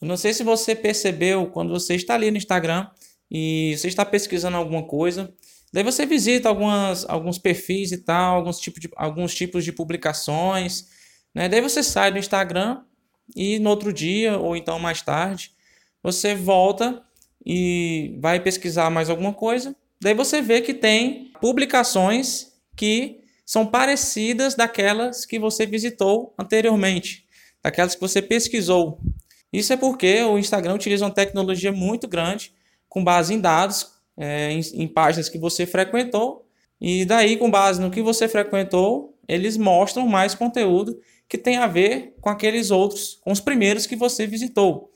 Eu não sei se você percebeu quando você está ali no Instagram e você está pesquisando alguma coisa, daí você visita algumas, alguns perfis e tal, alguns tipos de, alguns tipos de publicações, né? Daí você sai do Instagram e no outro dia ou então mais tarde você volta e vai pesquisar mais alguma coisa, daí você vê que tem publicações que são parecidas daquelas que você visitou anteriormente, daquelas que você pesquisou. Isso é porque o Instagram utiliza uma tecnologia muito grande, com base em dados, é, em, em páginas que você frequentou, e daí, com base no que você frequentou, eles mostram mais conteúdo que tem a ver com aqueles outros, com os primeiros que você visitou.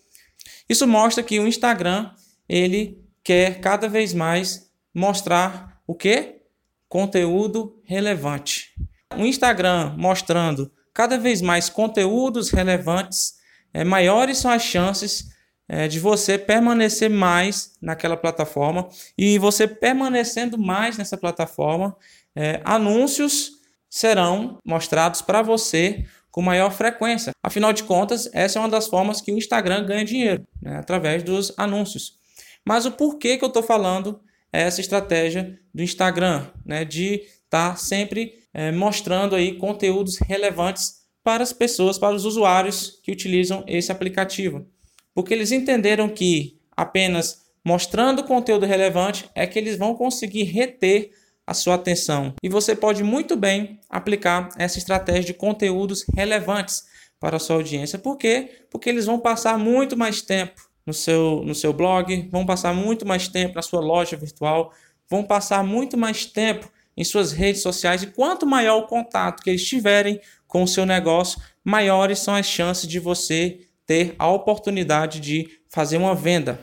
Isso mostra que o Instagram ele quer cada vez mais mostrar o que? Conteúdo relevante. O Instagram mostrando cada vez mais conteúdos relevantes é, maiores são as chances é, de você permanecer mais naquela plataforma e você permanecendo mais nessa plataforma, é, anúncios serão mostrados para você com maior frequência. Afinal de contas, essa é uma das formas que o Instagram ganha dinheiro, né, através dos anúncios. Mas o porquê que eu estou falando é essa estratégia do Instagram, né, de estar tá sempre é, mostrando aí conteúdos relevantes para as pessoas, para os usuários que utilizam esse aplicativo. Porque eles entenderam que apenas mostrando conteúdo relevante é que eles vão conseguir reter a sua atenção. E você pode muito bem aplicar essa estratégia de conteúdos relevantes para a sua audiência. Por quê? Porque eles vão passar muito mais tempo no seu, no seu blog, vão passar muito mais tempo na sua loja virtual, vão passar muito mais tempo em suas redes sociais. E quanto maior o contato que eles tiverem com o seu negócio, maiores são as chances de você ter a oportunidade de fazer uma venda.